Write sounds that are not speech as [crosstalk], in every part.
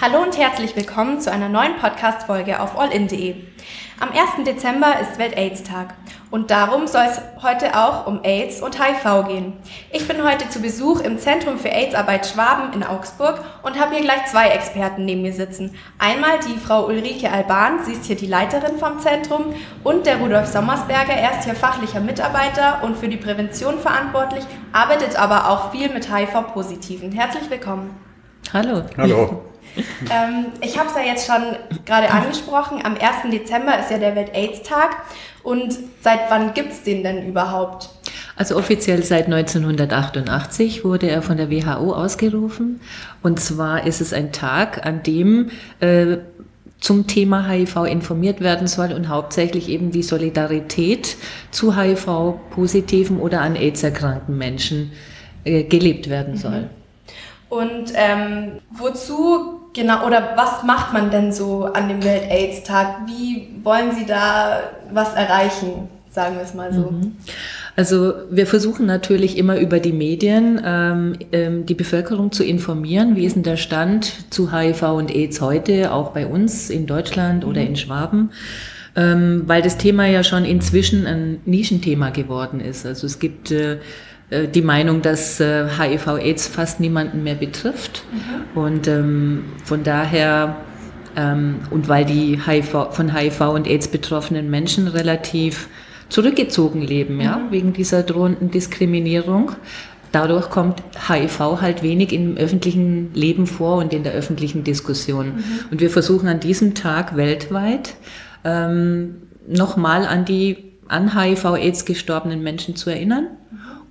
Hallo und herzlich willkommen zu einer neuen Podcast-Folge auf allin.de. Am 1. Dezember ist Welt-AIDS-Tag und darum soll es heute auch um AIDS und HIV gehen. Ich bin heute zu Besuch im Zentrum für AIDS-Arbeit Schwaben in Augsburg und habe hier gleich zwei Experten neben mir sitzen. Einmal die Frau Ulrike Alban, sie ist hier die Leiterin vom Zentrum, und der Rudolf Sommersberger, er ist hier fachlicher Mitarbeiter und für die Prävention verantwortlich, arbeitet aber auch viel mit HIV-Positiven. Herzlich willkommen. Hallo. Hallo. Ähm, ich habe es ja jetzt schon gerade angesprochen. Am 1. Dezember ist ja der Welt-AIDS-Tag. Und seit wann gibt es den denn überhaupt? Also offiziell seit 1988 wurde er von der WHO ausgerufen. Und zwar ist es ein Tag, an dem äh, zum Thema HIV informiert werden soll und hauptsächlich eben die Solidarität zu HIV-positiven oder an AIDS erkrankten Menschen äh, gelebt werden soll. Mhm. Und ähm, wozu genau oder was macht man denn so an dem Welt-AIDS-Tag? Wie wollen Sie da was erreichen, sagen wir es mal so? Mhm. Also wir versuchen natürlich immer über die Medien ähm, ähm, die Bevölkerung zu informieren. Wie ist denn der Stand zu HIV und AIDS heute, auch bei uns in Deutschland oder mhm. in Schwaben? Ähm, weil das Thema ja schon inzwischen ein Nischenthema geworden ist. Also es gibt äh, die Meinung, dass äh, HIV-AIDS fast niemanden mehr betrifft. Mhm. Und ähm, von daher, ähm, und weil die HIV, von HIV und AIDS betroffenen Menschen relativ zurückgezogen leben, mhm. ja, wegen dieser drohenden Diskriminierung. Dadurch kommt HIV halt wenig im öffentlichen Leben vor und in der öffentlichen Diskussion. Mhm. Und wir versuchen an diesem Tag weltweit ähm, nochmal an die an HIV-AIDS gestorbenen Menschen zu erinnern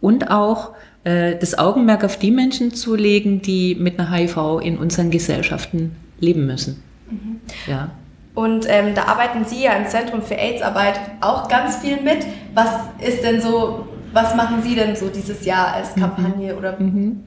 und auch äh, das Augenmerk auf die Menschen zu legen, die mit einer HIV in unseren Gesellschaften leben müssen. Mhm. Ja. Und ähm, da arbeiten Sie ja im Zentrum für AIDS-Arbeit auch ganz viel mit. Was ist denn so, was machen Sie denn so dieses Jahr als mhm. Kampagne mhm. oder? Mhm.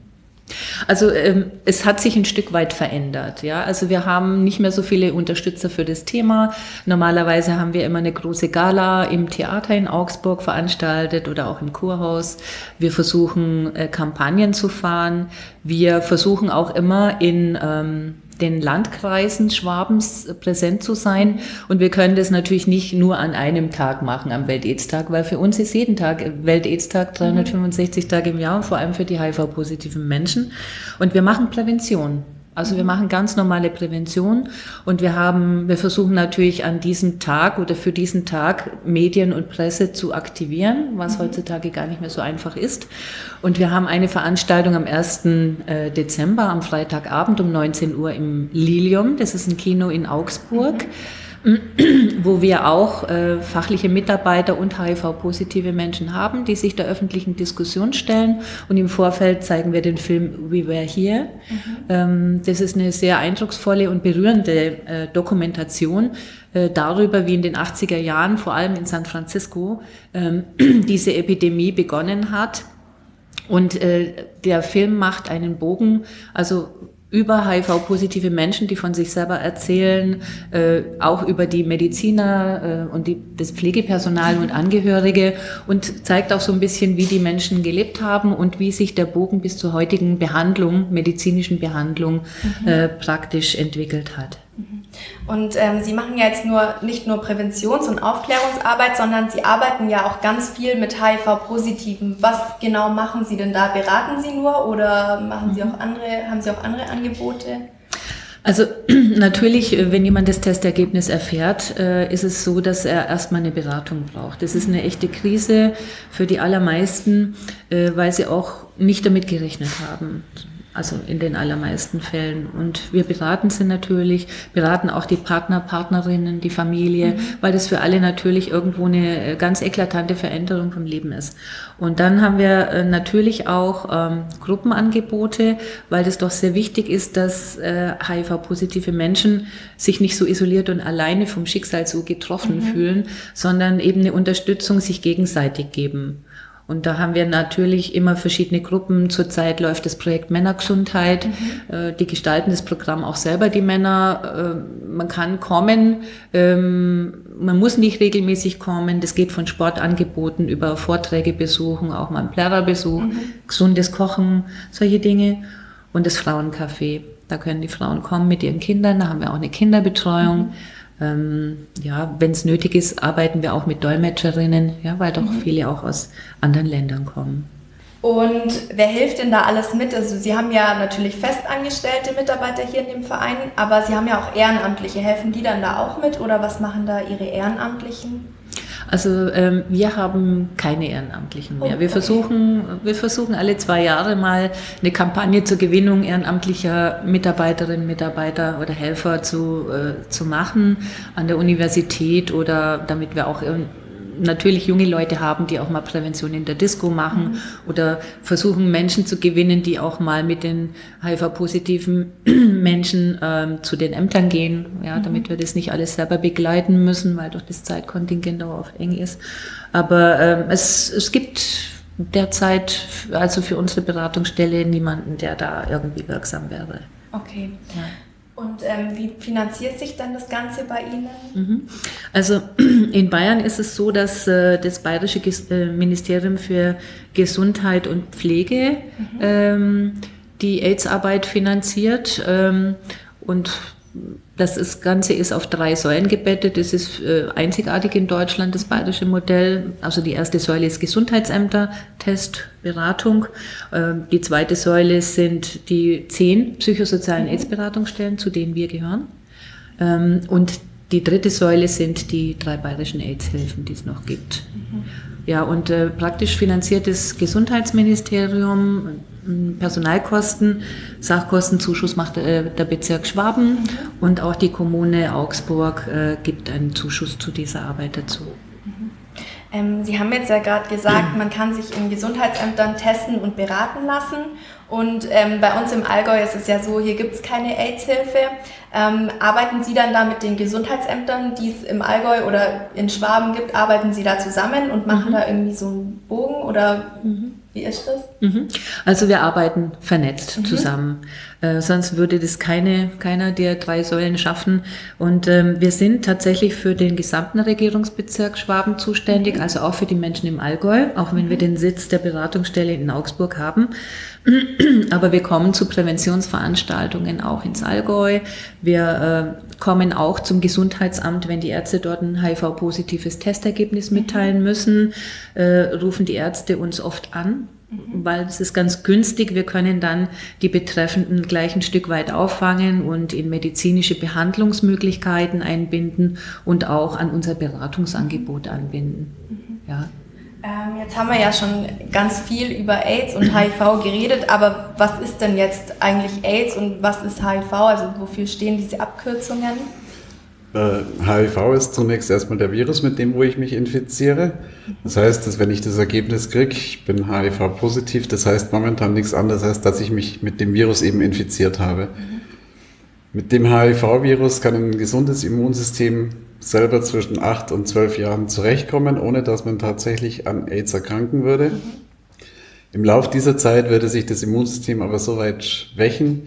Also ähm, es hat sich ein Stück weit verändert. Ja, also wir haben nicht mehr so viele Unterstützer für das Thema. Normalerweise haben wir immer eine große Gala im Theater in Augsburg veranstaltet oder auch im Kurhaus. Wir versuchen äh, Kampagnen zu fahren. Wir versuchen auch immer in ähm, den Landkreisen Schwabens präsent zu sein. Und wir können das natürlich nicht nur an einem Tag machen, am Welt-Aids-Tag, weil für uns ist jeden Tag Welt-Aids-Tag 365 Tage im Jahr und vor allem für die HIV-positiven Menschen. Und wir machen Prävention. Also wir machen ganz normale Prävention und wir haben, wir versuchen natürlich an diesem Tag oder für diesen Tag Medien und Presse zu aktivieren, was mhm. heutzutage gar nicht mehr so einfach ist. Und wir haben eine Veranstaltung am 1. Äh, Dezember, am Freitagabend um 19 Uhr im Lilium. Das ist ein Kino in Augsburg. Mhm [clears throat] wo wir auch äh, fachliche Mitarbeiter und HIV-positive Menschen haben, die sich der öffentlichen Diskussion stellen. Und im Vorfeld zeigen wir den Film We Were Here. Mhm. Ähm, das ist eine sehr eindrucksvolle und berührende äh, Dokumentation äh, darüber, wie in den 80er Jahren, vor allem in San Francisco, ähm, [clears throat] diese Epidemie begonnen hat. Und äh, der Film macht einen Bogen, also über HIV-positive Menschen, die von sich selber erzählen, äh, auch über die Mediziner äh, und die, das Pflegepersonal und Angehörige und zeigt auch so ein bisschen, wie die Menschen gelebt haben und wie sich der Bogen bis zur heutigen Behandlung, medizinischen Behandlung, mhm. äh, praktisch entwickelt hat. Und ähm, Sie machen ja jetzt nur nicht nur Präventions- und Aufklärungsarbeit, sondern Sie arbeiten ja auch ganz viel mit HIV-Positiven. Was genau machen Sie denn da? Beraten Sie nur oder machen Sie auch andere, haben Sie auch andere Angebote? Also [clears throat] natürlich, äh, wenn jemand das Testergebnis erfährt, äh, ist es so, dass er erstmal eine Beratung braucht. Das ist eine echte Krise für die allermeisten, äh, weil sie auch nicht damit gerechnet haben. Also in den allermeisten Fällen. Und wir beraten sie natürlich, beraten auch die Partner, Partnerinnen, die Familie, mhm. weil das für alle natürlich irgendwo eine äh, ganz eklatante Veränderung vom Leben ist. Und dann haben wir äh, natürlich auch ähm, Gruppenangebote, weil das doch sehr wichtig ist, dass äh, HIV-positive Menschen sich nicht so isoliert und alleine vom Schicksal so getroffen mhm. fühlen, sondern eben eine Unterstützung sich gegenseitig geben. Und da haben wir natürlich immer verschiedene Gruppen. Zurzeit läuft das Projekt Männergesundheit. Mhm. Äh, die gestalten das Programm auch selber, die Männer. Äh, man kann kommen, ähm, man muss nicht regelmäßig kommen. Das geht von Sportangeboten über Vorträge besuchen, auch mal einen Plärrerbesuch, mhm. gesundes Kochen, solche Dinge. Und das Frauencafé. Da können die Frauen kommen mit ihren Kindern, da haben wir auch eine Kinderbetreuung. Mhm. Ähm, ja, wenn es nötig ist, arbeiten wir auch mit Dolmetscherinnen, ja, weil doch mhm. viele auch aus anderen Ländern kommen. Und wer hilft denn da alles mit? Also Sie haben ja natürlich festangestellte Mitarbeiter hier in dem Verein, aber Sie haben ja auch Ehrenamtliche. Helfen die dann da auch mit oder was machen da Ihre Ehrenamtlichen? Also ähm, wir haben keine Ehrenamtlichen mehr. Wir, versuchen, wir versuchen alle zwei Jahre mal eine Kampagne zur Gewinnung ehrenamtlicher Mitarbeiterinnen, Mitarbeiter oder Helfer zu, äh, zu machen an der Universität oder damit wir auch natürlich junge Leute haben, die auch mal Prävention in der Disco machen mhm. oder versuchen Menschen zu gewinnen, die auch mal mit den HIV-positiven [clears throat] Menschen ähm, zu den Ämtern gehen, ja, mhm. damit wir das nicht alles selber begleiten müssen, weil doch das Zeitkontingent auch oft eng ist. Aber ähm, es, es gibt derzeit also für unsere Beratungsstelle niemanden, der da irgendwie wirksam wäre. Okay. Ja. Und ähm, wie finanziert sich dann das Ganze bei Ihnen? Mhm. Also [clears throat] in Bayern ist es so, dass äh, das Bayerische Ges äh, Ministerium für Gesundheit und Pflege mhm. ähm, die AIDS-Arbeit finanziert. Ähm, und das ist, Ganze ist auf drei Säulen gebettet. Das ist äh, einzigartig in Deutschland, das bayerische Modell. Also die erste Säule ist Gesundheitsämter, Test, Beratung. Äh, die zweite Säule sind die zehn psychosozialen mhm. AIDS-Beratungsstellen, zu denen wir gehören. Ähm, und die dritte Säule sind die drei bayerischen AIDS-Hilfen, die es noch gibt. Mhm. Ja, und äh, praktisch finanziert das Gesundheitsministerium Personalkosten, Sachkostenzuschuss macht äh, der Bezirk Schwaben und auch die Kommune Augsburg äh, gibt einen Zuschuss zu dieser Arbeit dazu. Mhm. Ähm, Sie haben jetzt ja gerade gesagt, man kann sich in Gesundheitsämtern testen und beraten lassen. Und ähm, bei uns im Allgäu ist es ja so, hier gibt es keine AIDS-Hilfe. Ähm, arbeiten Sie dann da mit den Gesundheitsämtern, die es im Allgäu oder in Schwaben gibt, arbeiten Sie da zusammen und machen mhm. da irgendwie so einen Bogen oder mhm. Wie ist das? Mhm. Also wir arbeiten vernetzt mhm. zusammen. Äh, sonst würde das keine, keiner der drei Säulen schaffen. Und ähm, wir sind tatsächlich für den gesamten Regierungsbezirk Schwaben zuständig, also auch für die Menschen im Allgäu, auch wenn wir mhm. den Sitz der Beratungsstelle in Augsburg haben. [clears throat] Aber wir kommen zu Präventionsveranstaltungen auch ins Allgäu. Wir äh, kommen auch zum Gesundheitsamt, wenn die Ärzte dort ein HIV-positives Testergebnis mhm. mitteilen müssen, äh, rufen die Ärzte uns oft an. Weil es ist ganz günstig. Wir können dann die Betreffenden gleich ein Stück weit auffangen und in medizinische Behandlungsmöglichkeiten einbinden und auch an unser Beratungsangebot anbinden. Mhm. Ja. Ähm, jetzt haben wir ja schon ganz viel über AIDS und HIV geredet, aber was ist denn jetzt eigentlich AIDS und was ist HIV? Also wofür stehen diese Abkürzungen? Äh, HIV ist zunächst erstmal der Virus, mit dem wo ich mich infiziere. Das heißt, dass wenn ich das Ergebnis kriege, ich bin HIV-positiv, das heißt momentan nichts anderes, als dass ich mich mit dem Virus eben infiziert habe. Mit dem HIV-Virus kann ein gesundes Immunsystem selber zwischen acht und zwölf Jahren zurechtkommen, ohne dass man tatsächlich an AIDS erkranken würde. Im Lauf dieser Zeit würde sich das Immunsystem aber so weit schwächen,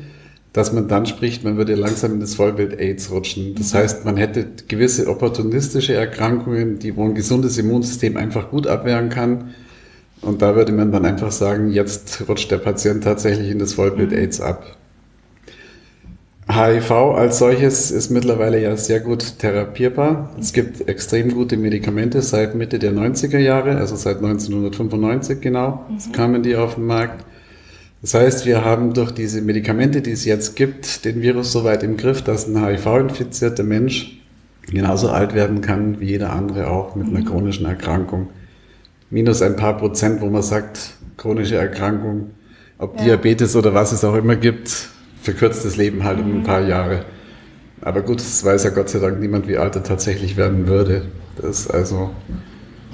dass man dann spricht, man würde langsam in das Vollbild AIDS rutschen. Das heißt, man hätte gewisse opportunistische Erkrankungen, die wo ein gesundes Immunsystem einfach gut abwehren kann. Und da würde man dann einfach sagen, jetzt rutscht der Patient tatsächlich in das Vollbild mhm. AIDS ab. HIV als solches ist mittlerweile ja sehr gut therapierbar. Es gibt extrem gute Medikamente seit Mitte der 90er Jahre, also seit 1995 genau, mhm. kamen die auf den Markt. Das heißt, wir haben durch diese Medikamente, die es jetzt gibt, den Virus so weit im Griff, dass ein HIV-infizierter Mensch genauso alt werden kann wie jeder andere auch mit einer mhm. chronischen Erkrankung. Minus ein paar Prozent, wo man sagt, chronische Erkrankung, ob ja. Diabetes oder was es auch immer gibt, verkürzt das Leben halt um ein mhm. paar Jahre. Aber gut, es weiß ja Gott sei Dank niemand, wie alt er tatsächlich werden würde. Das also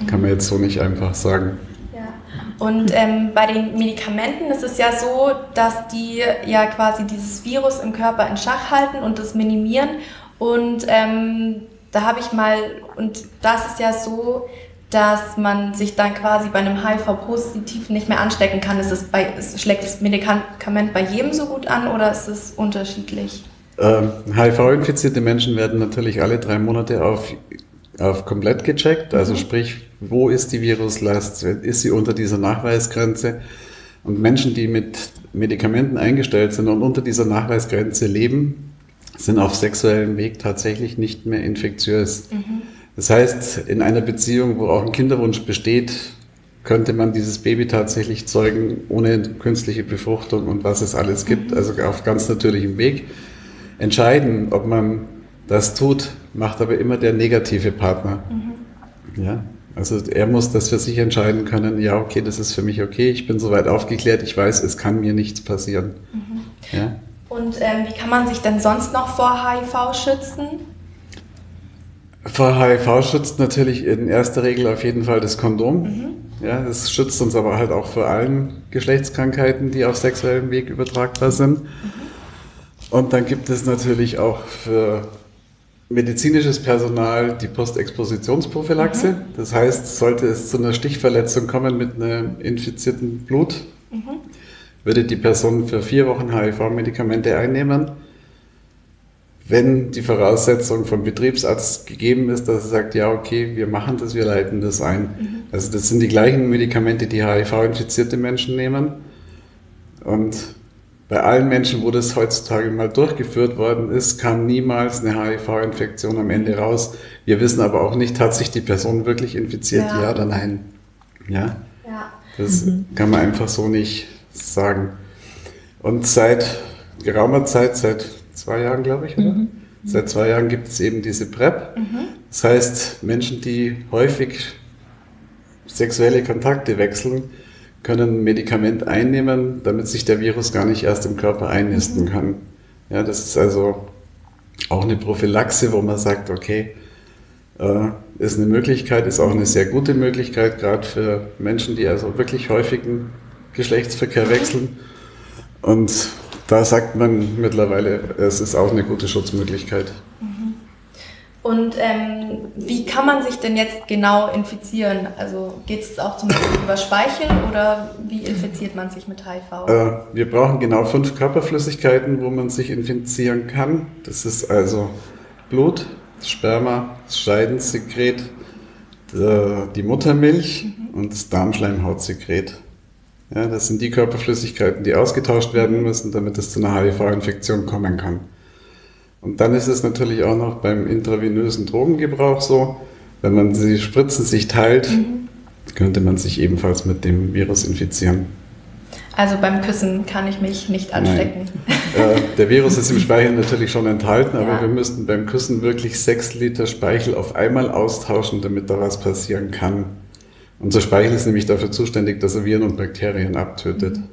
kann man jetzt so nicht einfach sagen. Und ähm, bei den Medikamenten ist es ja so, dass die ja quasi dieses Virus im Körper in Schach halten und das minimieren. Und ähm, da habe ich mal, und das ist ja so, dass man sich dann quasi bei einem HIV-Positiven nicht mehr anstecken kann. Ist es bei, ist, schlägt das Medikament bei jedem so gut an oder ist es unterschiedlich? Ähm, HIV-infizierte Menschen werden natürlich alle drei Monate auf, auf komplett gecheckt. Also mhm. sprich, wo ist die Viruslast? Ist sie unter dieser Nachweisgrenze? Und Menschen, die mit Medikamenten eingestellt sind und unter dieser Nachweisgrenze leben, sind auf sexuellem Weg tatsächlich nicht mehr infektiös. Mhm. Das heißt, in einer Beziehung, wo auch ein Kinderwunsch besteht, könnte man dieses Baby tatsächlich zeugen ohne künstliche Befruchtung und was es alles gibt, mhm. also auf ganz natürlichem Weg. Entscheiden, ob man das tut, macht aber immer der negative Partner. Mhm. Ja, also er muss das für sich entscheiden können, ja, okay, das ist für mich okay, ich bin soweit aufgeklärt, ich weiß, es kann mir nichts passieren. Mhm. Ja? Und ähm, wie kann man sich denn sonst noch vor HIV schützen? Vor HIV schützt natürlich in erster Regel auf jeden Fall das Kondom. Mhm. Ja, das schützt uns aber halt auch vor allen Geschlechtskrankheiten, die auf sexuellem Weg übertragbar sind. Mhm. Und dann gibt es natürlich auch für medizinisches Personal die Postexpositionsprophylaxe. Mhm. Das heißt, sollte es zu einer Stichverletzung kommen mit einem infizierten Blut, mhm. würde die Person für vier Wochen HIV-Medikamente einnehmen. Wenn die Voraussetzung vom Betriebsarzt gegeben ist, dass er sagt, ja, okay, wir machen das, wir leiten das ein. Mhm. Also das sind die gleichen Medikamente, die HIV-infizierte Menschen nehmen. Und bei allen Menschen, wo das heutzutage mal durchgeführt worden ist, kam niemals eine HIV-Infektion am Ende raus. Wir wissen aber auch nicht, hat sich die Person wirklich infiziert, ja, ja oder nein. Ja, ja. das mhm. kann man einfach so nicht sagen. Und seit geraumer Zeit, seit zwei Jahren, glaube ich, oder? Mhm. Seit zwei Jahren gibt es eben diese PrEP. Mhm. Das heißt, Menschen, die häufig sexuelle Kontakte wechseln, können Medikament einnehmen, damit sich der Virus gar nicht erst im Körper einnisten kann. Ja, das ist also auch eine Prophylaxe, wo man sagt, okay, äh, ist eine Möglichkeit, ist auch eine sehr gute Möglichkeit, gerade für Menschen, die also wirklich häufigen Geschlechtsverkehr wechseln. Und da sagt man mittlerweile, es ist auch eine gute Schutzmöglichkeit. Und ähm, wie kann man sich denn jetzt genau infizieren? Also geht es auch zum Beispiel über Speicheln oder wie infiziert man sich mit HIV? Äh, wir brauchen genau fünf Körperflüssigkeiten, wo man sich infizieren kann. Das ist also Blut, Sperma, das Scheidensekret, die Muttermilch mhm. und das Darmschleimhautsekret. Ja, das sind die Körperflüssigkeiten, die ausgetauscht werden müssen, damit es zu einer HIV-Infektion kommen kann. Und dann ist es natürlich auch noch beim intravenösen Drogengebrauch so, wenn man die Spritzen sich teilt, mhm. könnte man sich ebenfalls mit dem Virus infizieren. Also beim Küssen kann ich mich nicht anstecken. Äh, der Virus ist im Speichel natürlich schon enthalten, aber ja. wir müssten beim Küssen wirklich sechs Liter Speichel auf einmal austauschen, damit da was passieren kann. Unser Speichel ist nämlich dafür zuständig, dass er Viren und Bakterien abtötet. Mhm.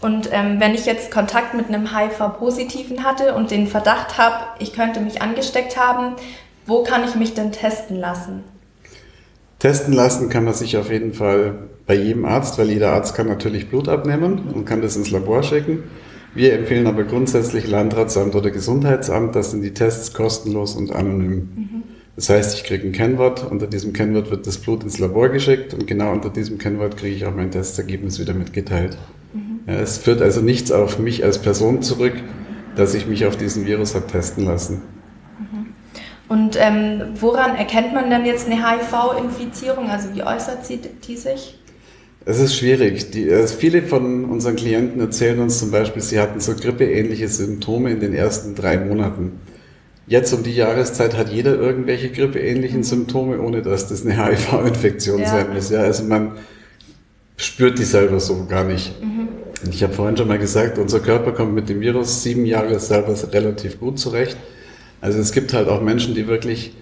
Und ähm, wenn ich jetzt Kontakt mit einem HIV-Positiven hatte und den Verdacht habe, ich könnte mich angesteckt haben, wo kann ich mich denn testen lassen? Testen lassen kann man sich auf jeden Fall bei jedem Arzt, weil jeder Arzt kann natürlich Blut abnehmen und kann das ins Labor schicken. Wir empfehlen aber grundsätzlich Landratsamt oder Gesundheitsamt, das sind die Tests kostenlos und anonym. Mhm. Das heißt, ich kriege ein Kennwort, unter diesem Kennwort wird das Blut ins Labor geschickt und genau unter diesem Kennwort kriege ich auch mein Testergebnis wieder mitgeteilt. Ja, es führt also nichts auf mich als Person zurück, dass ich mich auf diesen Virus habe testen lassen. Mhm. Und ähm, woran erkennt man denn jetzt eine HIV-Infizierung? Also wie äußert sie die sich? Es ist schwierig. Die, äh, viele von unseren Klienten erzählen uns zum Beispiel, sie hatten so grippeähnliche Symptome in den ersten drei Monaten. Jetzt um die Jahreszeit hat jeder irgendwelche grippeähnlichen Symptome, ohne dass das eine HIV-Infektion ja. sein muss. Ja, also man spürt die selber so gar nicht. Mhm. Ich habe vorhin schon mal gesagt, unser Körper kommt mit dem Virus sieben Jahre selber relativ gut zurecht. Also es gibt halt auch Menschen, die wirklich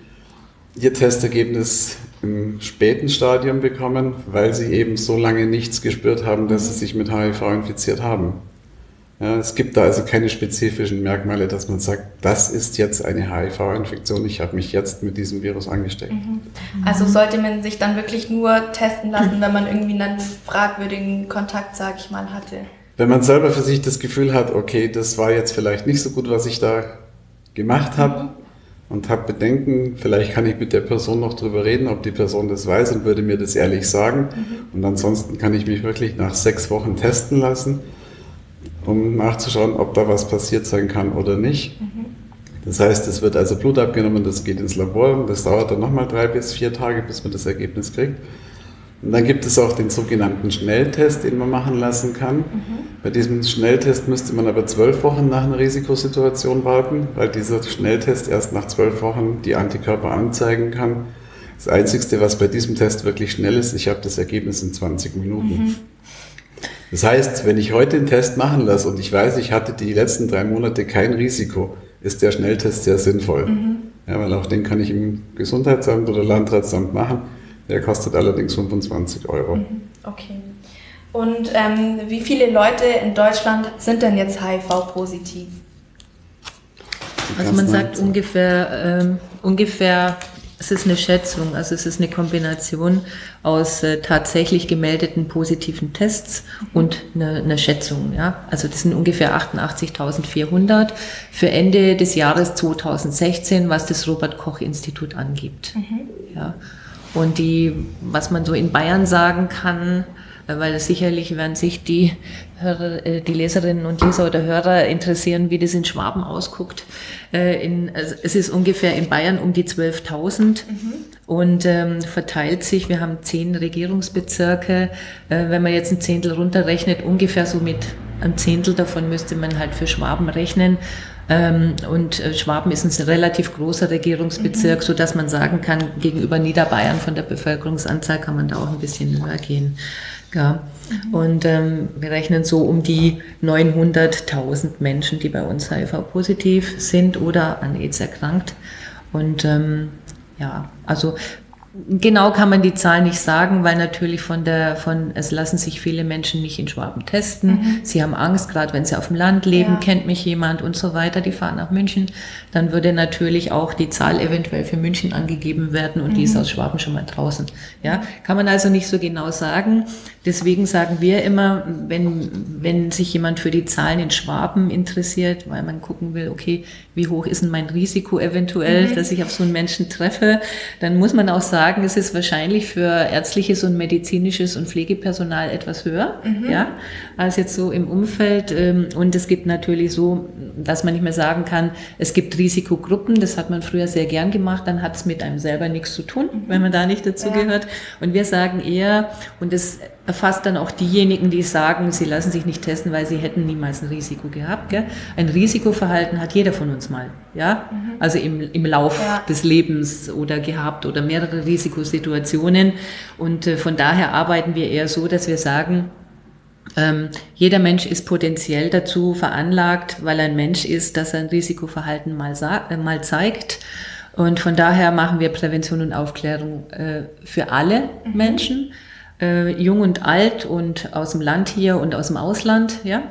ihr Testergebnis im späten Stadium bekommen, weil sie eben so lange nichts gespürt haben, dass sie sich mit HIV infiziert haben. Ja, es gibt da also keine spezifischen Merkmale, dass man sagt, das ist jetzt eine HIV-Infektion, ich habe mich jetzt mit diesem Virus angesteckt. Mhm. Also sollte man sich dann wirklich nur testen lassen, wenn man irgendwie einen fragwürdigen Kontakt, sage ich mal, hatte? Wenn man selber für sich das Gefühl hat, okay, das war jetzt vielleicht nicht so gut, was ich da gemacht habe mhm. und habe Bedenken, vielleicht kann ich mit der Person noch drüber reden, ob die Person das weiß und würde mir das ehrlich sagen. Mhm. Und ansonsten kann ich mich wirklich nach sechs Wochen testen lassen um nachzuschauen, ob da was passiert sein kann oder nicht. Mhm. Das heißt, es wird also Blut abgenommen, das geht ins Labor und das dauert dann nochmal drei bis vier Tage, bis man das Ergebnis kriegt. Und dann gibt es auch den sogenannten Schnelltest, den man machen lassen kann. Mhm. Bei diesem Schnelltest müsste man aber zwölf Wochen nach einer Risikosituation warten, weil dieser Schnelltest erst nach zwölf Wochen die Antikörper anzeigen kann. Das Einzige, was bei diesem Test wirklich schnell ist, ich habe das Ergebnis in 20 Minuten. Mhm. Das heißt, wenn ich heute den Test machen lasse und ich weiß, ich hatte die letzten drei Monate kein Risiko, ist der Schnelltest sehr sinnvoll. Mhm. Ja, weil auch den kann ich im Gesundheitsamt oder Landratsamt machen. Der kostet allerdings 25 Euro. Mhm. Okay. Und ähm, wie viele Leute in Deutschland sind denn jetzt HIV-positiv? Also man sagt ungefähr, ähm, ungefähr es ist eine Schätzung, also es ist eine Kombination aus äh, tatsächlich gemeldeten positiven Tests und eine, eine Schätzung. Ja? Also das sind ungefähr 88.400 für Ende des Jahres 2016, was das Robert Koch Institut angibt. Mhm. Ja? Und die, was man so in Bayern sagen kann, weil sicherlich werden sich die, Hörer, äh, die Leserinnen und Leser oder Hörer interessieren, wie das in Schwaben ausguckt. Äh, in, also es ist ungefähr in Bayern um die 12.000 mhm. und ähm, verteilt sich, wir haben zehn Regierungsbezirke, äh, wenn man jetzt ein Zehntel runterrechnet, ungefähr so mit einem Zehntel davon müsste man halt für Schwaben rechnen. Ähm, und Schwaben ist ein relativ großer Regierungsbezirk, mhm. so dass man sagen kann, gegenüber Niederbayern von der Bevölkerungsanzahl kann man da auch ein bisschen höher gehen. Ja. Mhm. Und ähm, wir rechnen so um die 900.000 Menschen, die bei uns HIV-positiv sind oder an AIDS erkrankt. Und ähm, ja, also Genau kann man die Zahl nicht sagen, weil natürlich von der, von, es lassen sich viele Menschen nicht in Schwaben testen. Mhm. Sie haben Angst, gerade wenn sie auf dem Land leben, ja. kennt mich jemand und so weiter, die fahren nach München. Dann würde natürlich auch die Zahl eventuell für München angegeben werden und mhm. die ist aus Schwaben schon mal draußen. Ja, kann man also nicht so genau sagen. Deswegen sagen wir immer, wenn, wenn sich jemand für die Zahlen in Schwaben interessiert, weil man gucken will, okay, wie hoch ist denn mein Risiko eventuell, mhm. dass ich auf so einen Menschen treffe, dann muss man auch sagen, es ist wahrscheinlich für ärztliches und medizinisches und Pflegepersonal etwas höher, mhm. ja, als jetzt so im Umfeld. Ähm, und es gibt natürlich so, dass man nicht mehr sagen kann, es gibt Risikogruppen, das hat man früher sehr gern gemacht, dann hat es mit einem selber nichts zu tun, mhm. wenn man da nicht dazu ja. gehört. Und wir sagen eher, und das erfasst dann auch diejenigen, die sagen, sie lassen sich nicht testen, weil sie hätten niemals ein Risiko gehabt. Gell? Ein Risikoverhalten hat jeder von uns mal, ja, mhm. also im, im Lauf ja. des Lebens oder gehabt oder mehrere Risikosituationen. Und äh, von daher arbeiten wir eher so, dass wir sagen, ähm, jeder Mensch ist potenziell dazu veranlagt, weil er ein Mensch ist, dass er ein Risikoverhalten mal, äh, mal zeigt. Und von daher machen wir Prävention und Aufklärung äh, für alle mhm. Menschen äh, jung und alt und aus dem Land hier und aus dem Ausland, ja.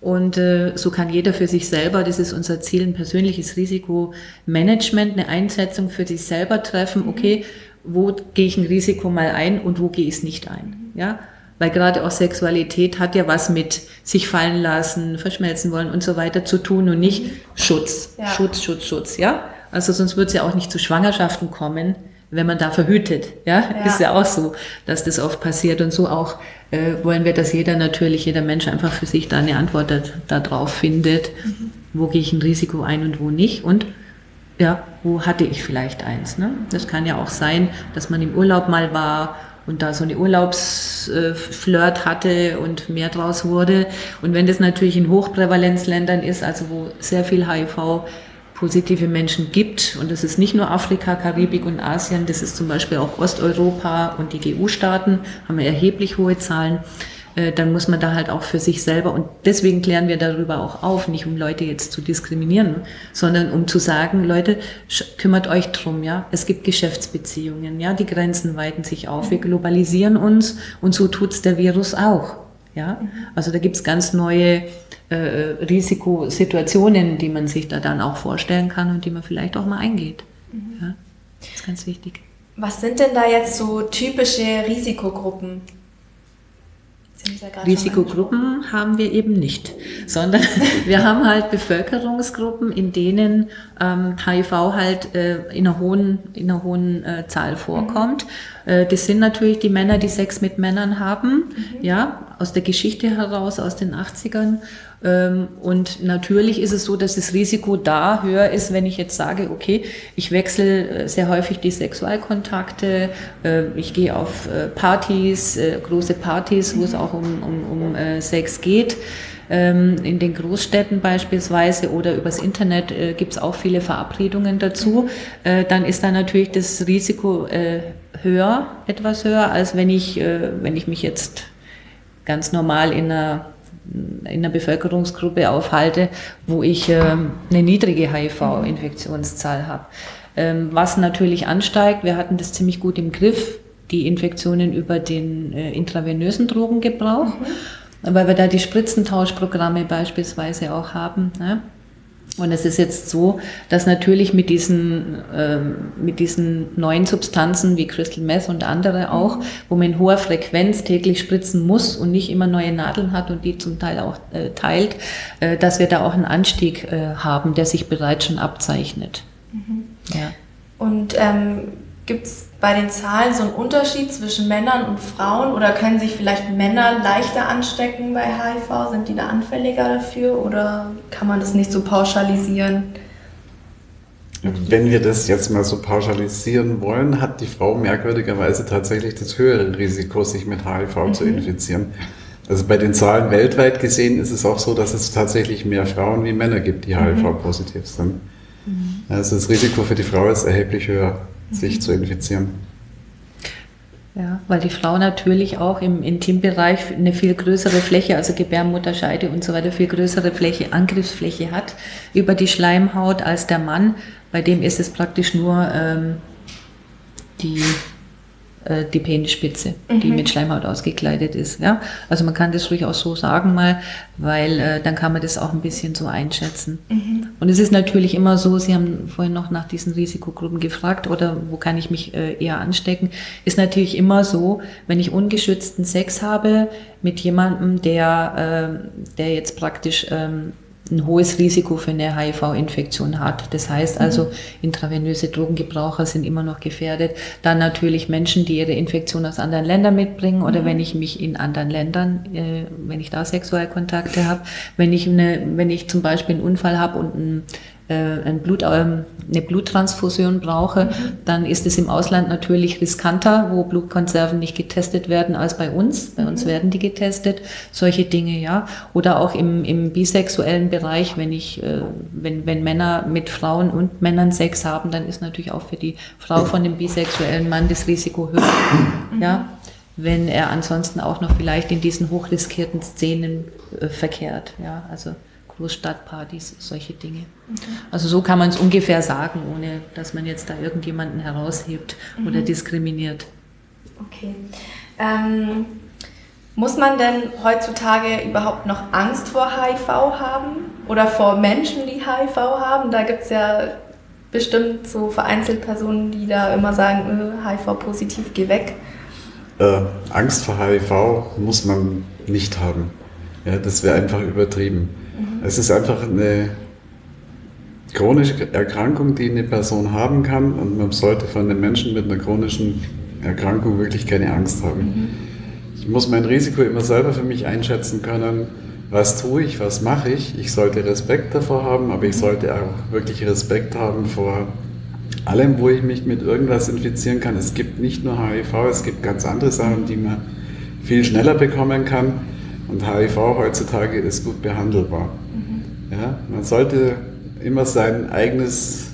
Und äh, so kann jeder für sich selber, das ist unser Ziel, ein persönliches Risikomanagement, eine Einschätzung für sich selber treffen, mhm. okay, wo gehe ich ein Risiko mal ein und wo gehe ich es nicht ein, ja. Weil gerade auch Sexualität hat ja was mit sich fallen lassen, verschmelzen wollen und so weiter zu tun und nicht mhm. Schutz, ja. Schutz, Schutz, Schutz, ja. Also sonst wird es ja auch nicht zu Schwangerschaften kommen, wenn man da verhütet. Ja? ja, ist ja auch so, dass das oft passiert. Und so auch äh, wollen wir, dass jeder natürlich, jeder Mensch einfach für sich da eine Antwort darauf findet, mhm. wo gehe ich ein Risiko ein und wo nicht. Und ja, wo hatte ich vielleicht eins. Ne? Das kann ja auch sein, dass man im Urlaub mal war und da so eine Urlaubsflirt hatte und mehr draus wurde. Und wenn das natürlich in Hochprävalenzländern ist, also wo sehr viel HIV positive Menschen gibt. Und das ist nicht nur Afrika, Karibik und Asien, das ist zum Beispiel auch Osteuropa und die GU-Staaten, haben wir erheblich hohe Zahlen. Äh, dann muss man da halt auch für sich selber, und deswegen klären wir darüber auch auf, nicht um Leute jetzt zu diskriminieren, sondern um zu sagen, Leute, kümmert euch drum, ja. Es gibt Geschäftsbeziehungen, ja, die Grenzen weiten sich auf, wir globalisieren uns und so tut's der Virus auch. Ja, also da gibt's ganz neue äh, Risikosituationen, die man sich da dann auch vorstellen kann und die man vielleicht auch mal eingeht. Mhm. Ja, das ist ganz wichtig. Was sind denn da jetzt so typische Risikogruppen? Risikogruppen haben wir eben nicht, sondern [laughs] wir haben halt Bevölkerungsgruppen, in denen ähm, HIV halt äh, in einer hohen, in einer hohen äh, Zahl vorkommt. Mhm. Äh, das sind natürlich die Männer, die Sex mit Männern haben, mhm. ja, aus der Geschichte heraus, aus den 80ern. Ähm, und natürlich ist es so, dass das Risiko da höher ist, wenn ich jetzt sage, okay, ich wechsle äh, sehr häufig die Sexualkontakte, äh, ich gehe auf äh, Partys, große Partys, wo es auch um, um, um Sex geht. Ähm, in den Großstädten beispielsweise oder übers Internet gibt es auch viele Verabredungen dazu. Dann ist da natürlich das Risiko höher, etwas höher, als wenn ich, wenn ich mich jetzt ganz normal in einer in einer Bevölkerungsgruppe aufhalte, wo ich ähm, eine niedrige HIV-Infektionszahl habe. Ähm, was natürlich ansteigt, wir hatten das ziemlich gut im Griff, die Infektionen über den äh, intravenösen Drogengebrauch, mhm. weil wir da die Spritzentauschprogramme beispielsweise auch haben. Ne? Und es ist jetzt so, dass natürlich mit diesen, ähm, mit diesen neuen Substanzen wie Crystal Meth und andere auch, wo man in hoher Frequenz täglich spritzen muss und nicht immer neue Nadeln hat und die zum Teil auch äh, teilt, äh, dass wir da auch einen Anstieg äh, haben, der sich bereits schon abzeichnet. Mhm. Ja. Und ähm, Gibt es bei den Zahlen so einen Unterschied zwischen Männern und Frauen oder können sich vielleicht Männer leichter anstecken bei HIV? Sind die da anfälliger dafür oder kann man das nicht so pauschalisieren? Wenn wir das jetzt mal so pauschalisieren wollen, hat die Frau merkwürdigerweise tatsächlich das höhere Risiko, sich mit HIV mhm. zu infizieren. Also bei den Zahlen weltweit gesehen ist es auch so, dass es tatsächlich mehr Frauen wie Männer gibt, die mhm. HIV-positiv sind. Mhm. Also das Risiko für die Frau ist erheblich höher sich zu infizieren. Ja, weil die Frau natürlich auch im Intimbereich eine viel größere Fläche, also Gebärmutterscheide und so weiter, viel größere Fläche, Angriffsfläche hat über die Schleimhaut als der Mann. Bei dem ist es praktisch nur ähm, die äh, die Penisspitze, mhm. die mit Schleimhaut ausgekleidet ist. Ja? Also man kann das ruhig auch so sagen mal, weil äh, dann kann man das auch ein bisschen so einschätzen. Mhm. Und es ist natürlich immer so, Sie haben vorhin noch nach diesen Risikogruppen gefragt oder wo kann ich mich äh, eher anstecken, ist natürlich immer so, wenn ich ungeschützten Sex habe mit jemandem, der, äh, der jetzt praktisch ähm, ein hohes Risiko für eine HIV-Infektion hat. Das heißt also, intravenöse Drogengebraucher sind immer noch gefährdet. Dann natürlich Menschen, die ihre Infektion aus anderen Ländern mitbringen oder mhm. wenn ich mich in anderen Ländern, äh, wenn ich da Sexualkontakte habe, wenn ich eine, wenn ich zum Beispiel einen Unfall habe und ein ein Blut, ähm, eine Bluttransfusion brauche, mhm. dann ist es im Ausland natürlich riskanter, wo Blutkonserven nicht getestet werden als bei uns. Bei uns mhm. werden die getestet, solche Dinge, ja. Oder auch im, im bisexuellen Bereich, wenn ich, äh, wenn, wenn Männer mit Frauen und Männern Sex haben, dann ist natürlich auch für die Frau von dem bisexuellen Mann das Risiko höher, mhm. ja. Wenn er ansonsten auch noch vielleicht in diesen hochriskierten Szenen äh, verkehrt, ja. Also, Großstadtpartys, solche Dinge. Mhm. Also so kann man es ungefähr sagen, ohne dass man jetzt da irgendjemanden heraushebt mhm. oder diskriminiert. Okay. Ähm, muss man denn heutzutage überhaupt noch Angst vor HIV haben oder vor Menschen, die HIV haben? Da gibt es ja bestimmt so vereinzelt Personen, die da immer sagen, äh, HIV-positiv, geh weg. Äh, Angst vor HIV muss man nicht haben. Ja, das wäre einfach übertrieben. Mhm. Es ist einfach eine chronische Erkrankung, die eine Person haben kann und man sollte von den Menschen mit einer chronischen Erkrankung wirklich keine Angst haben. Mhm. Ich muss mein Risiko immer selber für mich einschätzen können. Was tue ich, was mache ich? Ich sollte Respekt davor haben, aber ich mhm. sollte auch wirklich Respekt haben vor allem, wo ich mich mit irgendwas infizieren kann. Es gibt nicht nur HIV, es gibt ganz andere Sachen, die man viel schneller bekommen kann. Und HIV heutzutage ist gut behandelbar. Mhm. Ja, man sollte immer sein eigenes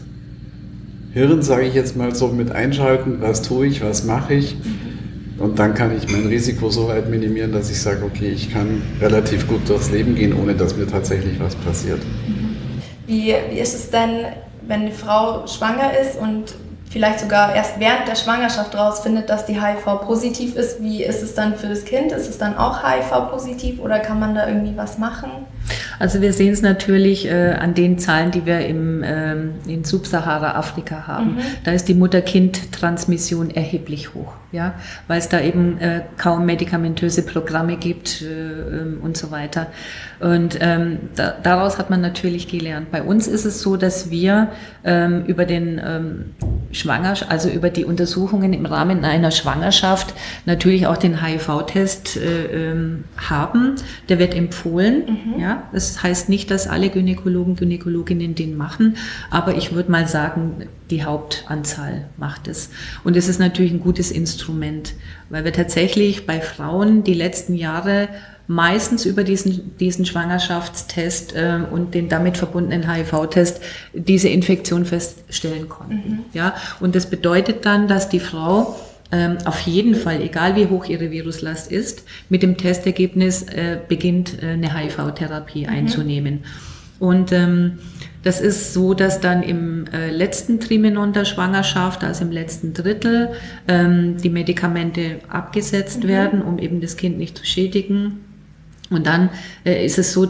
Hirn, sage ich jetzt mal so, mit einschalten, was tue ich, was mache ich. Mhm. Und dann kann ich mein Risiko so weit minimieren, dass ich sage, okay, ich kann relativ gut durchs Leben gehen, ohne dass mir tatsächlich was passiert. Mhm. Wie, wie ist es denn, wenn eine Frau schwanger ist und vielleicht sogar erst während der Schwangerschaft rausfindet, dass die HIV positiv ist, wie ist es dann für das Kind? Ist es dann auch HIV positiv oder kann man da irgendwie was machen? Also wir sehen es natürlich äh, an den Zahlen, die wir im, ähm, in Subsahara-Afrika haben. Mhm. Da ist die Mutter-Kind-Transmission erheblich hoch, ja, weil es da eben äh, kaum medikamentöse Programme gibt äh, ähm, und so weiter. Und ähm, da, daraus hat man natürlich gelernt. Bei uns ist es so, dass wir ähm, über den ähm, Schwangerschaft, also über die Untersuchungen im Rahmen einer Schwangerschaft natürlich auch den HIV-Test äh, ähm, haben. Der wird empfohlen. Mhm. Ja, das heißt nicht, dass alle Gynäkologen, Gynäkologinnen den machen, aber ich würde mal sagen, die Hauptanzahl macht es. Und es ist natürlich ein gutes Instrument, weil wir tatsächlich bei Frauen die letzten Jahre meistens über diesen, diesen Schwangerschaftstest äh, und den damit verbundenen HIV-Test diese Infektion feststellen konnten. Mhm. Ja, und das bedeutet dann, dass die Frau ähm, auf jeden Fall, egal wie hoch ihre Viruslast ist, mit dem Testergebnis äh, beginnt, äh, eine HIV-Therapie mhm. einzunehmen. Und ähm, das ist so, dass dann im äh, letzten Trimenon der Schwangerschaft, also im letzten Drittel, ähm, die Medikamente abgesetzt mhm. werden, um eben das Kind nicht zu schädigen. Und dann äh, ist es so,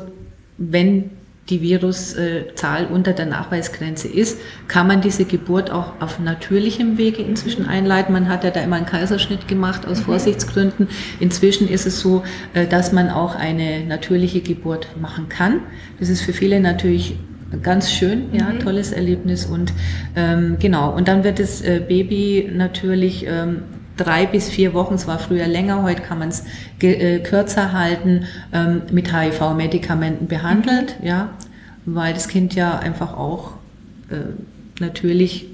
wenn die Viruszahl unter der Nachweisgrenze ist, kann man diese Geburt auch auf natürlichem Wege inzwischen einleiten. Man hat ja da immer einen Kaiserschnitt gemacht aus mhm. Vorsichtsgründen. Inzwischen ist es so, äh, dass man auch eine natürliche Geburt machen kann. Das ist für viele natürlich ganz schön, ja, mhm. tolles Erlebnis und ähm, genau. Und dann wird das äh, Baby natürlich ähm, drei bis vier Wochen, es war früher länger, heute kann man es äh, kürzer halten, ähm, mit HIV-Medikamenten behandelt, mhm. ja, weil das Kind ja einfach auch äh, natürlich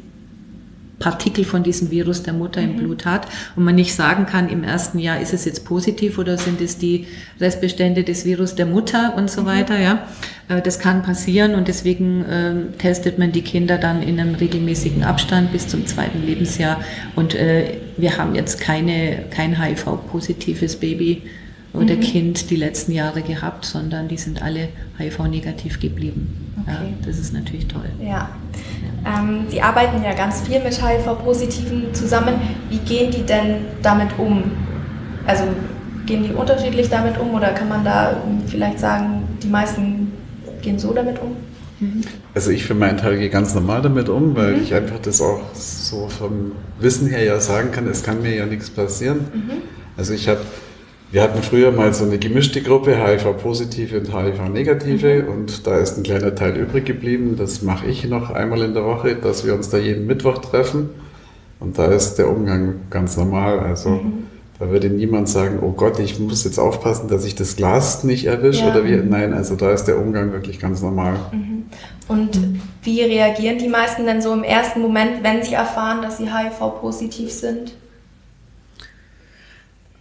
Partikel von diesem Virus der Mutter mhm. im Blut hat und man nicht sagen kann, im ersten Jahr ist es jetzt positiv oder sind es die Restbestände des Virus der Mutter und so mhm. weiter, ja. Äh, das kann passieren und deswegen äh, testet man die Kinder dann in einem regelmäßigen Abstand bis zum zweiten Lebensjahr und äh, wir haben jetzt keine, kein HIV-positives Baby oder mhm. Kind die letzten Jahre gehabt, sondern die sind alle HIV-negativ geblieben. Okay. Ja, das ist natürlich toll. Ja. Ähm, Sie arbeiten ja ganz viel mit HIV-Positiven zusammen. Wie gehen die denn damit um? Also gehen die unterschiedlich damit um oder kann man da vielleicht sagen, die meisten gehen so damit um? Mhm. Also ich für meinen Teil gehe ganz normal damit um, weil mhm. ich einfach das auch so vom Wissen her ja sagen kann, es kann mir ja nichts passieren. Mhm. Also ich habe wir hatten früher mal so eine gemischte Gruppe, HIV-positive und HIV-negative mhm. und da ist ein kleiner Teil übrig geblieben. Das mache ich noch einmal in der Woche, dass wir uns da jeden Mittwoch treffen und da ist der Umgang ganz normal. Also mhm. Da würde niemand sagen, oh Gott, ich muss jetzt aufpassen, dass ich das Glas nicht erwische ja. oder wie. Nein, also da ist der Umgang wirklich ganz normal. Mhm. Und wie reagieren die meisten denn so im ersten Moment, wenn sie erfahren, dass sie HIV-positiv sind?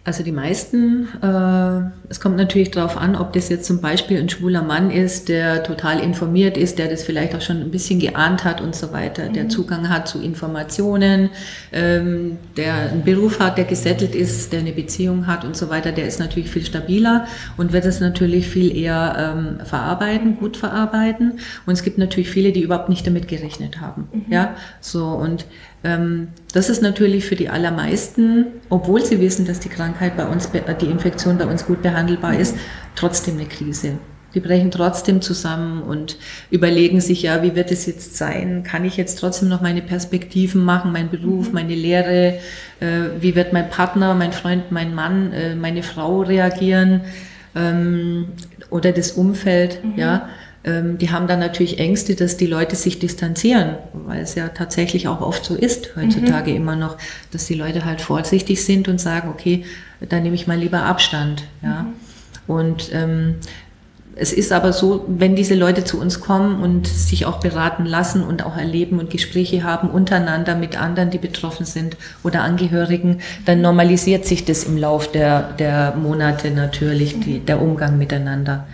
Also die meisten, äh, es kommt natürlich darauf an, ob das jetzt zum Beispiel ein schwuler Mann ist, der total informiert ist, der das vielleicht auch schon ein bisschen geahnt hat und so weiter, mhm. der Zugang hat zu Informationen, ähm, der einen Beruf hat, der gesettelt ist, der eine Beziehung hat und so weiter, der ist natürlich viel stabiler und wird es natürlich viel eher ähm, verarbeiten, gut verarbeiten. Und es gibt natürlich viele, die überhaupt nicht damit gerechnet haben. Mhm. Ja, so und das ist natürlich für die allermeisten, obwohl sie wissen, dass die Krankheit bei uns, die Infektion bei uns gut behandelbar ist, trotzdem eine Krise. Die brechen trotzdem zusammen und überlegen sich, ja, wie wird es jetzt sein? Kann ich jetzt trotzdem noch meine Perspektiven machen, meinen Beruf, mhm. meine Lehre? Äh, wie wird mein Partner, mein Freund, mein Mann, äh, meine Frau reagieren? Ähm, oder das Umfeld, mhm. ja? Ähm, die haben dann natürlich Ängste, dass die Leute sich distanzieren, weil es ja tatsächlich auch oft so ist heutzutage mhm. immer noch, dass die Leute halt vorsichtig sind und sagen, okay, dann nehme ich mal lieber Abstand. Ja. Mhm. Und ähm, es ist aber so, wenn diese Leute zu uns kommen und sich auch beraten lassen und auch erleben und Gespräche haben untereinander mit anderen, die betroffen sind oder Angehörigen, dann normalisiert sich das im Lauf der, der Monate natürlich, die, der Umgang miteinander.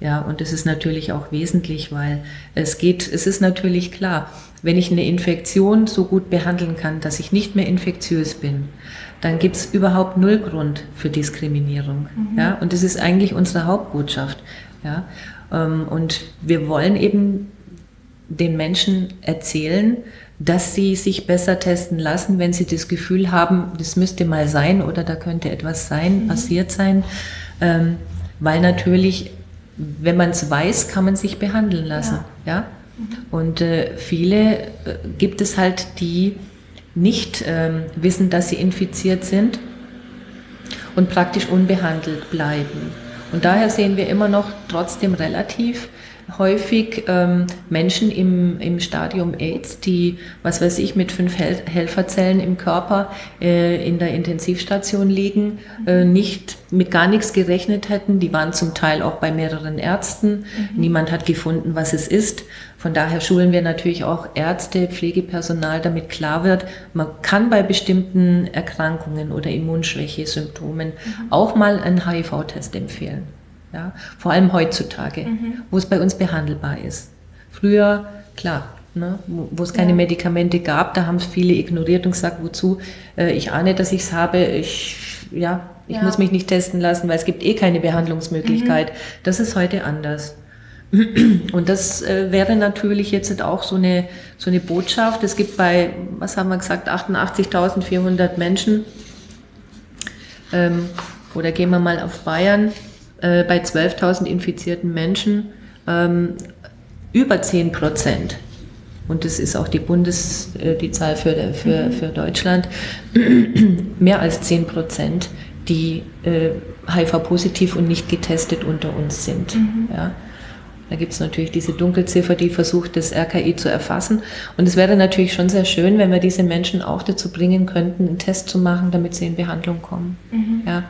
Ja, und das ist natürlich auch wesentlich, weil es geht, es ist natürlich klar, wenn ich eine Infektion so gut behandeln kann, dass ich nicht mehr infektiös bin, dann gibt es überhaupt null Grund für Diskriminierung. Mhm. Ja, und das ist eigentlich unsere Hauptbotschaft. Ja, ähm, und wir wollen eben den Menschen erzählen, dass sie sich besser testen lassen, wenn sie das Gefühl haben, das müsste mal sein oder da könnte etwas sein, mhm. passiert sein, ähm, weil natürlich wenn man es weiß, kann man sich behandeln lassen. Ja. ja? Und äh, viele äh, gibt es halt, die nicht ähm, wissen, dass sie infiziert sind und praktisch unbehandelt bleiben. Und daher sehen wir immer noch trotzdem relativ häufig ähm, Menschen im, im Stadium AIDS, die, was weiß ich, mit fünf Hel Helferzellen im Körper äh, in der Intensivstation liegen, äh, nicht mit gar nichts gerechnet hätten. Die waren zum Teil auch bei mehreren Ärzten. Mhm. Niemand hat gefunden, was es ist. Von daher schulen wir natürlich auch Ärzte, Pflegepersonal, damit klar wird, man kann bei bestimmten Erkrankungen oder Immunschwäche-Symptomen mhm. auch mal einen HIV-Test empfehlen. Ja, vor allem heutzutage, mhm. wo es bei uns behandelbar ist. Früher, klar, ne, wo, es keine ja. Medikamente gab, da haben es viele ignoriert und gesagt, wozu, äh, ich ahne, dass ich es habe, ich, ja, ich ja. muss mich nicht testen lassen, weil es gibt eh keine Behandlungsmöglichkeit. Mhm. Das ist heute anders. [clears throat] Und das äh, wäre natürlich jetzt auch so eine, so eine Botschaft. Es gibt bei, was haben wir gesagt, 88.400 Menschen, ähm, oder gehen wir mal auf Bayern, äh, bei 12.000 infizierten Menschen ähm, über 10 Prozent. Und das ist auch die Bundes, äh, die Zahl für, für, mhm. für Deutschland, [clears throat] mehr als 10 Prozent, die äh, HIV-positiv und nicht getestet unter uns sind. Mhm. Ja. Da gibt es natürlich diese Dunkelziffer, die versucht, das RKI zu erfassen. Und es wäre natürlich schon sehr schön, wenn wir diese Menschen auch dazu bringen könnten, einen Test zu machen, damit sie in Behandlung kommen. Mhm. Ja.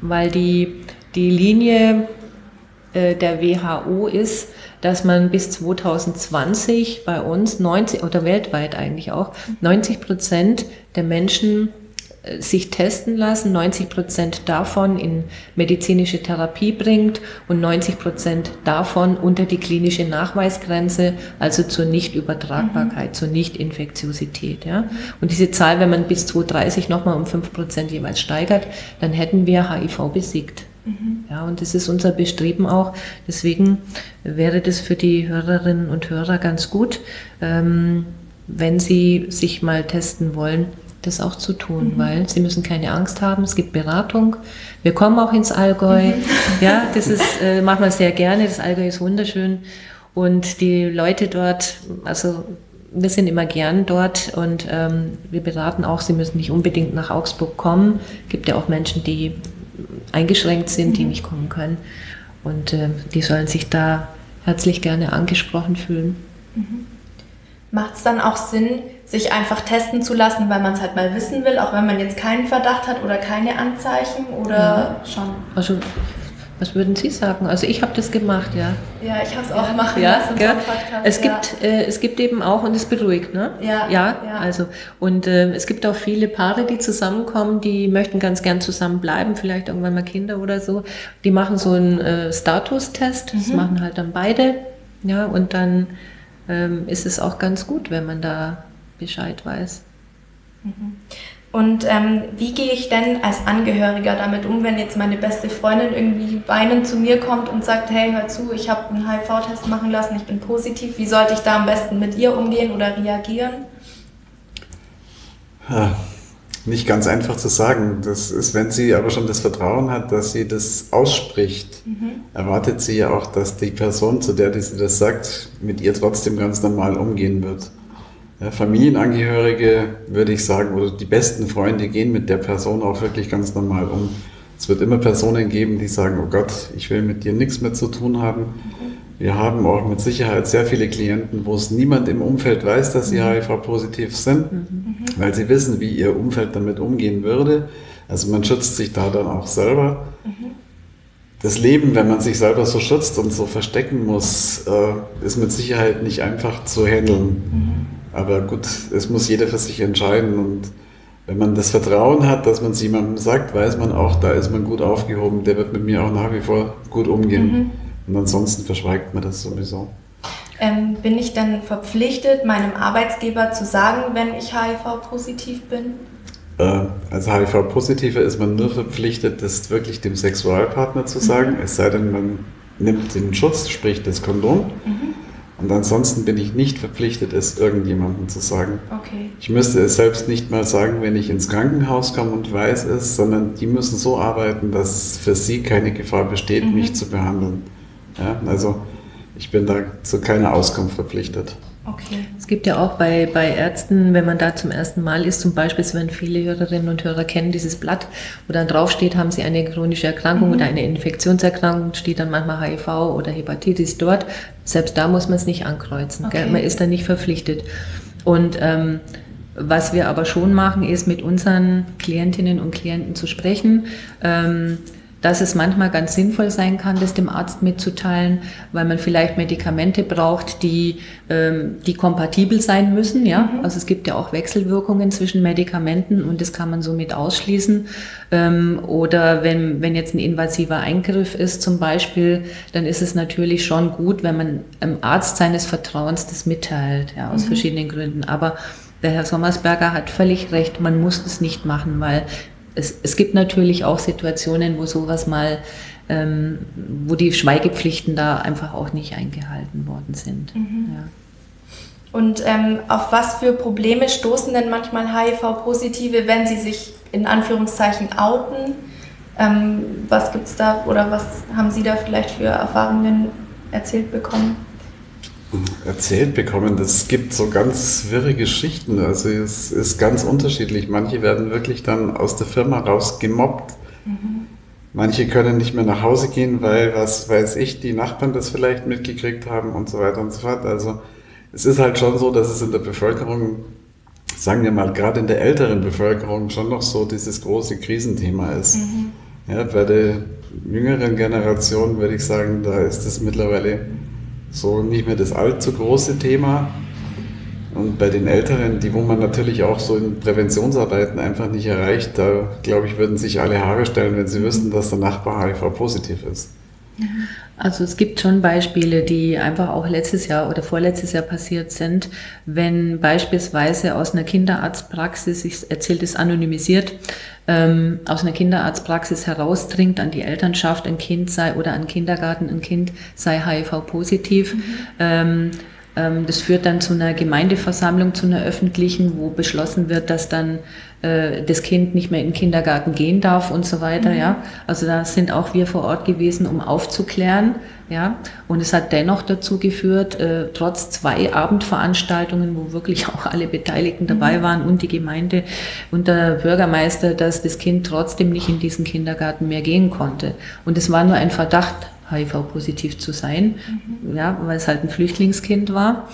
Weil die, die Linie äh, der WHO ist, dass man bis 2020 bei uns 90 oder weltweit eigentlich auch 90 Prozent der Menschen äh, sich testen lassen, 90 Prozent davon in medizinische Therapie bringt und 90 Prozent davon unter die klinische Nachweisgrenze, also zur Nichtübertragbarkeit, mhm. zur Nichtinfektiosität. Ja. Und diese Zahl, wenn man bis 2030 nochmal um 5 Prozent jeweils steigert, dann hätten wir HIV besiegt. Mhm. Ja, und das ist unser Bestreben auch. Deswegen wäre das für die Hörerinnen und Hörer ganz gut, ähm, wenn sie sich mal testen wollen, das auch zu tun, mhm. weil sie müssen keine Angst haben. Es gibt Beratung. Wir kommen auch ins Allgäu. Mhm. Ja, das ist, äh, machen wir sehr gerne. Das Allgäu ist wunderschön. Und die Leute dort, also wir sind immer gern dort und ähm, wir beraten auch, sie müssen nicht unbedingt nach Augsburg kommen. Es gibt ja auch Menschen, die eingeschränkt sind, mhm. die nicht kommen können. Und äh, die sollen sich da herzlich gerne angesprochen fühlen. Mhm. Macht es dann auch Sinn, sich einfach testen zu lassen, weil man es halt mal wissen will, auch wenn man jetzt keinen Verdacht hat oder keine Anzeichen oder ja. schon? Also was würden Sie sagen? Also ich habe das gemacht, ja. Ja, ich habe es auch machen ja, lassen. Gell? Es, ja. gibt, äh, es gibt eben auch, und es beruhigt, ne? Ja. Ja, ja. also. Und äh, es gibt auch viele Paare, die zusammenkommen, die möchten ganz gern zusammenbleiben, vielleicht irgendwann mal Kinder oder so. Die machen so einen äh, Statustest, das mhm. machen halt dann beide. Ja, und dann ähm, ist es auch ganz gut, wenn man da Bescheid weiß. Mhm. Und ähm, wie gehe ich denn als Angehöriger damit um, wenn jetzt meine beste Freundin irgendwie weinend zu mir kommt und sagt, hey, hör zu, ich habe einen HIV-Test machen lassen, ich bin positiv. Wie sollte ich da am besten mit ihr umgehen oder reagieren? Ja, nicht ganz einfach zu sagen. Das ist, wenn sie aber schon das Vertrauen hat, dass sie das ausspricht, mhm. erwartet sie ja auch, dass die Person, zu der sie das sagt, mit ihr trotzdem ganz normal umgehen wird. Familienangehörige, würde ich sagen, oder die besten Freunde gehen mit der Person auch wirklich ganz normal um. Es wird immer Personen geben, die sagen, oh Gott, ich will mit dir nichts mehr zu tun haben. Wir haben auch mit Sicherheit sehr viele Klienten, wo es niemand im Umfeld weiß, dass sie HIV-positiv sind, mhm. weil sie wissen, wie ihr Umfeld damit umgehen würde. Also man schützt sich da dann auch selber. Das Leben, wenn man sich selber so schützt und so verstecken muss, äh, ist mit Sicherheit nicht einfach zu handeln. Aber gut, es muss jeder für sich entscheiden. Und wenn man das Vertrauen hat, dass man es jemandem sagt, weiß man auch, da ist man gut aufgehoben. Der wird mit mir auch nach wie vor gut umgehen. Mhm. Und ansonsten verschweigt man das sowieso. Ähm, bin ich dann verpflichtet, meinem Arbeitsgeber zu sagen, wenn ich HIV-positiv bin? Äh, als HIV-Positiver ist man nur verpflichtet, das wirklich dem Sexualpartner zu sagen, mhm. es sei denn, man nimmt den Schutz, sprich das Kondom. Mhm. Und ansonsten bin ich nicht verpflichtet, es irgendjemandem zu sagen. Okay. Ich müsste es selbst nicht mal sagen, wenn ich ins Krankenhaus komme und weiß es, sondern die müssen so arbeiten, dass für sie keine Gefahr besteht, mhm. mich zu behandeln. Ja, also ich bin da zu keiner Auskunft verpflichtet. Okay. Es gibt ja auch bei, bei Ärzten, wenn man da zum ersten Mal ist, zum Beispiel, wenn viele Hörerinnen und Hörer kennen dieses Blatt, wo dann draufsteht, haben sie eine chronische Erkrankung mhm. oder eine Infektionserkrankung, steht dann manchmal HIV oder Hepatitis dort. Selbst da muss man es nicht ankreuzen. Okay. Man ist dann nicht verpflichtet. Und ähm, was wir aber schon machen, ist mit unseren Klientinnen und Klienten zu sprechen. Ähm, dass es manchmal ganz sinnvoll sein kann, das dem Arzt mitzuteilen, weil man vielleicht Medikamente braucht, die, ähm, die kompatibel sein müssen. Ja? Mhm. Also es gibt ja auch Wechselwirkungen zwischen Medikamenten und das kann man somit ausschließen. Ähm, oder wenn, wenn jetzt ein invasiver Eingriff ist zum Beispiel, dann ist es natürlich schon gut, wenn man einem Arzt seines Vertrauens das mitteilt, ja, aus mhm. verschiedenen Gründen. Aber der Herr Sommersberger hat völlig recht, man muss es nicht machen, weil es, es gibt natürlich auch Situationen, wo sowas mal, ähm, wo die Schweigepflichten da einfach auch nicht eingehalten worden sind. Mhm. Ja. Und ähm, auf was für Probleme stoßen denn manchmal HIV-Positive, wenn sie sich in Anführungszeichen outen? Ähm, was gibt es da oder was haben Sie da vielleicht für Erfahrungen erzählt bekommen? Erzählt bekommen. Es gibt so ganz wirre Geschichten. Also es ist ganz unterschiedlich. Manche werden wirklich dann aus der Firma raus gemobbt. Mhm. Manche können nicht mehr nach Hause gehen, weil, was weiß ich, die Nachbarn das vielleicht mitgekriegt haben und so weiter und so fort. Also es ist halt schon so, dass es in der Bevölkerung, sagen wir mal, gerade in der älteren Bevölkerung schon noch so dieses große Krisenthema ist. Mhm. Ja, bei der jüngeren Generation würde ich sagen, da ist es mittlerweile so nicht mehr das allzu große Thema. Und bei den Älteren, die wo man natürlich auch so in Präventionsarbeiten einfach nicht erreicht, da glaube ich, würden sich alle Haare stellen, wenn sie wüssten, dass der Nachbar HIV positiv ist. Also es gibt schon Beispiele, die einfach auch letztes Jahr oder vorletztes Jahr passiert sind, wenn beispielsweise aus einer Kinderarztpraxis, ich erzähle das anonymisiert, ähm, aus einer Kinderarztpraxis herausdringt an die Elternschaft, ein Kind sei oder an Kindergarten, ein Kind sei HIV-positiv. Mhm. Ähm, ähm, das führt dann zu einer Gemeindeversammlung, zu einer öffentlichen, wo beschlossen wird, dass dann äh, das Kind nicht mehr in den Kindergarten gehen darf und so weiter. Mhm. Ja, also da sind auch wir vor Ort gewesen, um aufzuklären. Ja, und es hat dennoch dazu geführt, äh, trotz zwei Abendveranstaltungen, wo wirklich [laughs] auch alle Beteiligten dabei mhm. waren und die Gemeinde und der Bürgermeister, dass das Kind trotzdem nicht in diesen Kindergarten mehr gehen konnte. Und es war nur ein Verdacht. HIV-positiv zu sein, mhm. ja, weil es halt ein Flüchtlingskind war.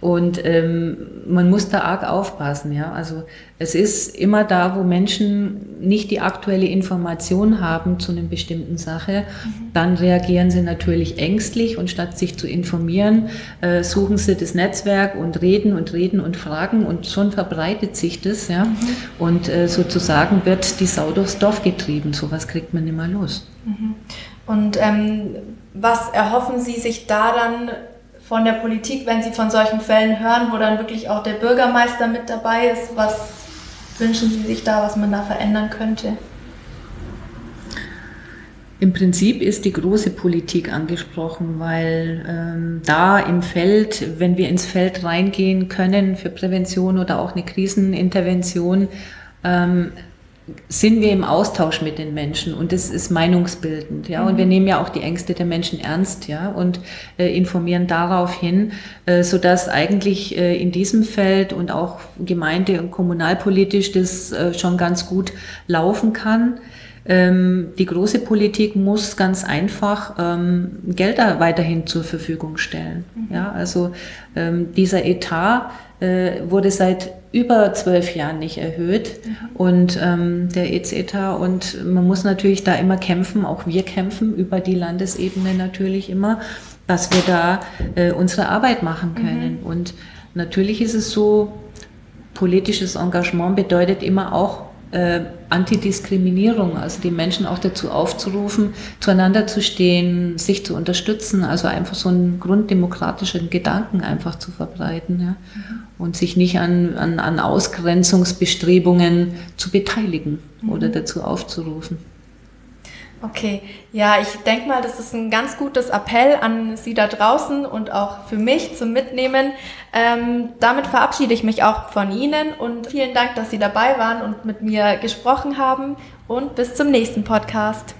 Und ähm, man muss da arg aufpassen. Ja? Also es ist immer da, wo Menschen nicht die aktuelle Information haben zu einer bestimmten Sache, mhm. dann reagieren sie natürlich ängstlich und statt sich zu informieren, äh, suchen sie das Netzwerk und reden und reden und fragen und schon verbreitet sich das. Ja? Mhm. Und äh, sozusagen wird die Sau durchs Dorf getrieben. Sowas kriegt man immer los. Mhm. Und ähm, was erhoffen Sie sich da dann von der Politik, wenn Sie von solchen Fällen hören, wo dann wirklich auch der Bürgermeister mit dabei ist? Was wünschen Sie sich da, was man da verändern könnte? Im Prinzip ist die große Politik angesprochen, weil ähm, da im Feld, wenn wir ins Feld reingehen können für Prävention oder auch eine Krisenintervention, ähm, sind wir im Austausch mit den Menschen und das ist meinungsbildend, ja. Und wir mhm. nehmen ja auch die Ängste der Menschen ernst, ja, und äh, informieren darauf hin, äh, so dass eigentlich äh, in diesem Feld und auch gemeinde- und kommunalpolitisch das äh, schon ganz gut laufen kann. Ähm, die große Politik muss ganz einfach ähm, Gelder weiterhin zur Verfügung stellen, mhm. ja. Also ähm, dieser Etat äh, wurde seit über zwölf Jahren nicht erhöht mhm. und ähm, der EZETA und man muss natürlich da immer kämpfen, auch wir kämpfen über die Landesebene natürlich immer, dass wir da äh, unsere Arbeit machen können. Mhm. Und natürlich ist es so, politisches Engagement bedeutet immer auch äh, Antidiskriminierung, also die Menschen auch dazu aufzurufen, zueinander zu stehen, sich zu unterstützen, also einfach so einen grunddemokratischen Gedanken einfach zu verbreiten ja? Mhm. und sich nicht an, an, an Ausgrenzungsbestrebungen zu beteiligen mhm. oder dazu aufzurufen. Okay, ja, ich denke mal, das ist ein ganz gutes Appell an Sie da draußen und auch für mich zum Mitnehmen. Ähm, damit verabschiede ich mich auch von Ihnen und vielen Dank, dass Sie dabei waren und mit mir gesprochen haben und bis zum nächsten Podcast.